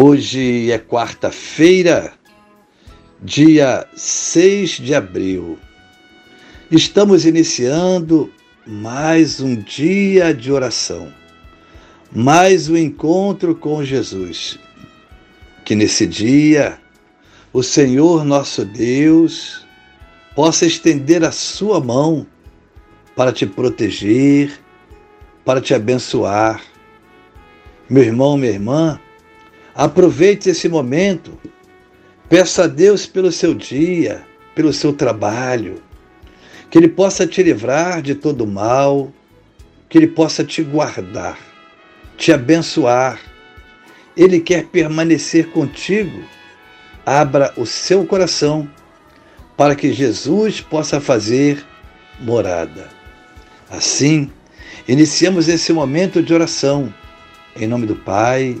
Hoje é quarta-feira, dia 6 de abril. Estamos iniciando mais um dia de oração, mais um encontro com Jesus. Que nesse dia o Senhor nosso Deus possa estender a sua mão para te proteger, para te abençoar. Meu irmão, minha irmã, Aproveite esse momento. Peça a Deus pelo seu dia, pelo seu trabalho, que Ele possa te livrar de todo mal, que Ele possa te guardar, te abençoar. Ele quer permanecer contigo. Abra o seu coração para que Jesus possa fazer morada. Assim, iniciamos esse momento de oração. Em nome do Pai,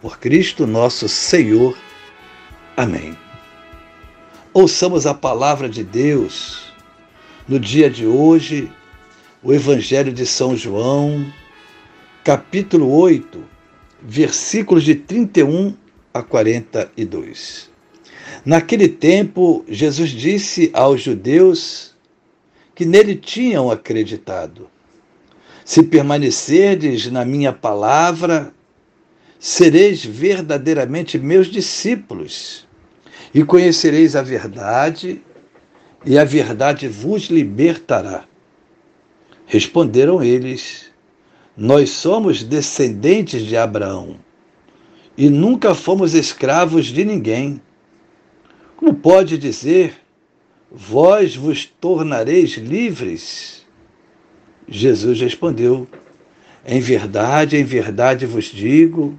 por Cristo nosso Senhor. Amém. Ouçamos a palavra de Deus no dia de hoje, o Evangelho de São João, capítulo 8, versículos de 31 a 42. Naquele tempo, Jesus disse aos judeus que nele tinham acreditado: Se permanecerdes na minha palavra, sereis verdadeiramente meus discípulos, e conhecereis a verdade, e a verdade vos libertará. Responderam eles: Nós somos descendentes de Abraão e nunca fomos escravos de ninguém. Como pode dizer, vós vos tornareis livres? Jesus respondeu: Em verdade, em verdade vos digo,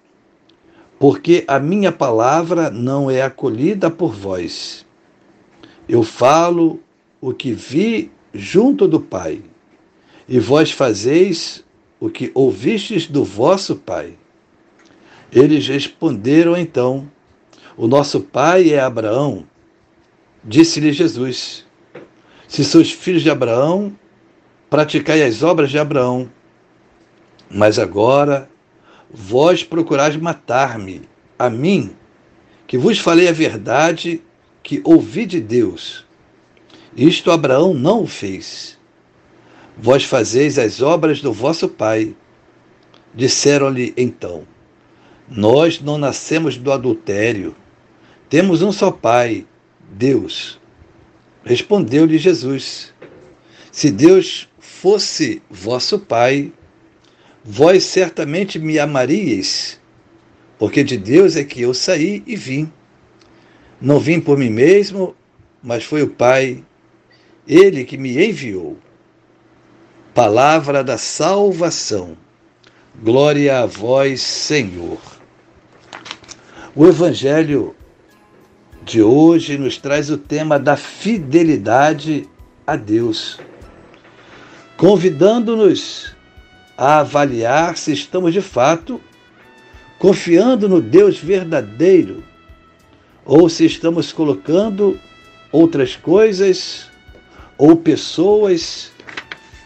porque a minha palavra não é acolhida por vós. Eu falo o que vi junto do Pai, e vós fazeis o que ouvistes do vosso Pai. Eles responderam então: O nosso pai é Abraão. Disse-lhe Jesus: Se sois filhos de Abraão, praticai as obras de Abraão. Mas agora Vós procurais matar-me, a mim, que vos falei a verdade que ouvi de Deus. Isto Abraão não o fez. Vós fazeis as obras do vosso pai. Disseram-lhe então: Nós não nascemos do adultério. Temos um só pai, Deus. Respondeu-lhe Jesus: Se Deus fosse vosso pai, Vós certamente me amaríeis, porque de Deus é que eu saí e vim. Não vim por mim mesmo, mas foi o Pai ele que me enviou. Palavra da salvação. Glória a vós, Senhor. O Evangelho de hoje nos traz o tema da fidelidade a Deus, convidando-nos a avaliar se estamos de fato confiando no Deus verdadeiro ou se estamos colocando outras coisas ou pessoas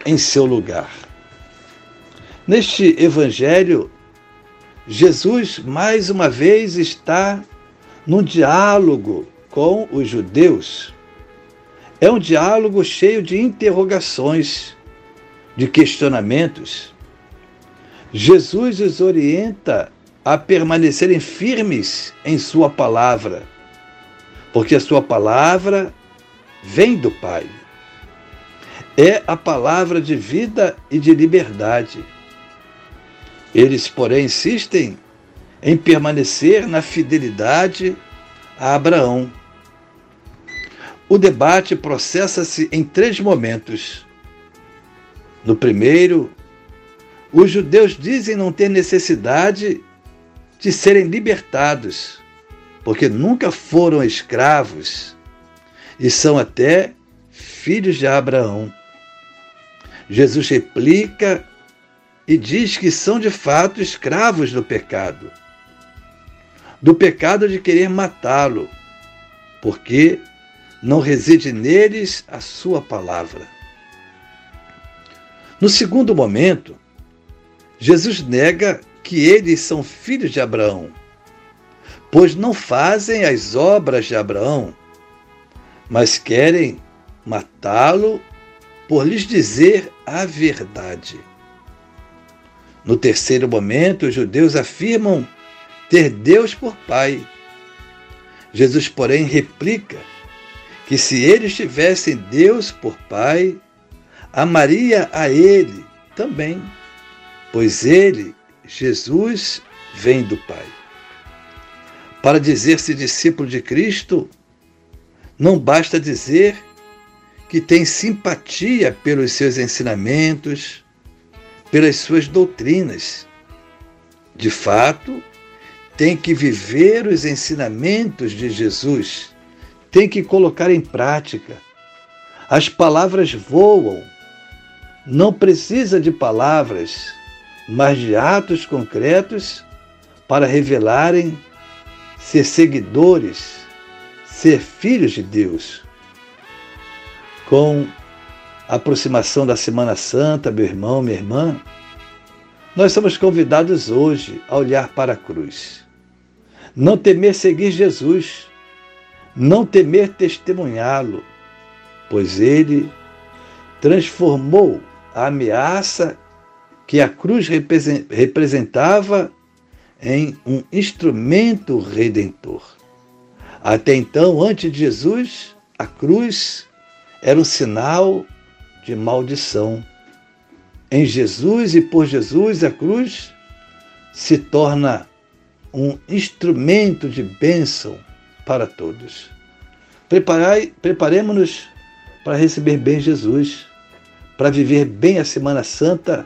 em seu lugar. Neste evangelho, Jesus mais uma vez está num diálogo com os judeus. É um diálogo cheio de interrogações, de questionamentos. Jesus os orienta a permanecerem firmes em Sua palavra, porque a Sua palavra vem do Pai. É a palavra de vida e de liberdade. Eles, porém, insistem em permanecer na fidelidade a Abraão. O debate processa-se em três momentos. No primeiro, os judeus dizem não ter necessidade de serem libertados, porque nunca foram escravos e são até filhos de Abraão. Jesus replica e diz que são de fato escravos do pecado, do pecado de querer matá-lo, porque não reside neles a sua palavra. No segundo momento, Jesus nega que eles são filhos de Abraão, pois não fazem as obras de Abraão, mas querem matá-lo por lhes dizer a verdade. No terceiro momento, os judeus afirmam ter Deus por Pai. Jesus, porém, replica que se eles tivessem Deus por Pai, amaria a Ele também, pois Ele Jesus vem do Pai. Para dizer-se discípulo de Cristo, não basta dizer que tem simpatia pelos seus ensinamentos, pelas suas doutrinas. De fato, tem que viver os ensinamentos de Jesus, tem que colocar em prática. As palavras voam, não precisa de palavras mas de atos concretos para revelarem ser seguidores, ser filhos de Deus. Com a aproximação da Semana Santa, meu irmão, minha irmã, nós somos convidados hoje a olhar para a cruz. Não temer seguir Jesus, não temer testemunhá-lo, pois ele transformou a ameaça que a cruz representava em um instrumento redentor. Até então, antes de Jesus, a cruz era um sinal de maldição. Em Jesus e por Jesus, a cruz se torna um instrumento de bênção para todos. Preparemos-nos para receber bem Jesus, para viver bem a Semana Santa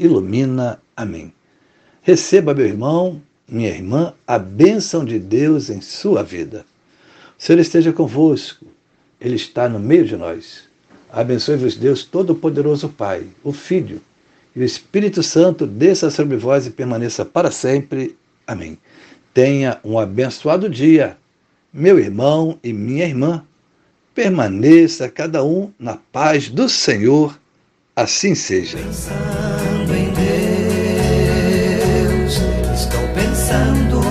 ilumina. Amém. Receba, meu irmão, minha irmã, a bênção de Deus em sua vida. O Senhor esteja convosco, Ele está no meio de nós. Abençoe-vos Deus Todo-Poderoso Pai, o Filho e o Espírito Santo desça sobre vós e permaneça para sempre. Amém. Tenha um abençoado dia, meu irmão e minha irmã. Permaneça cada um na paz do Senhor. Assim seja. Pensando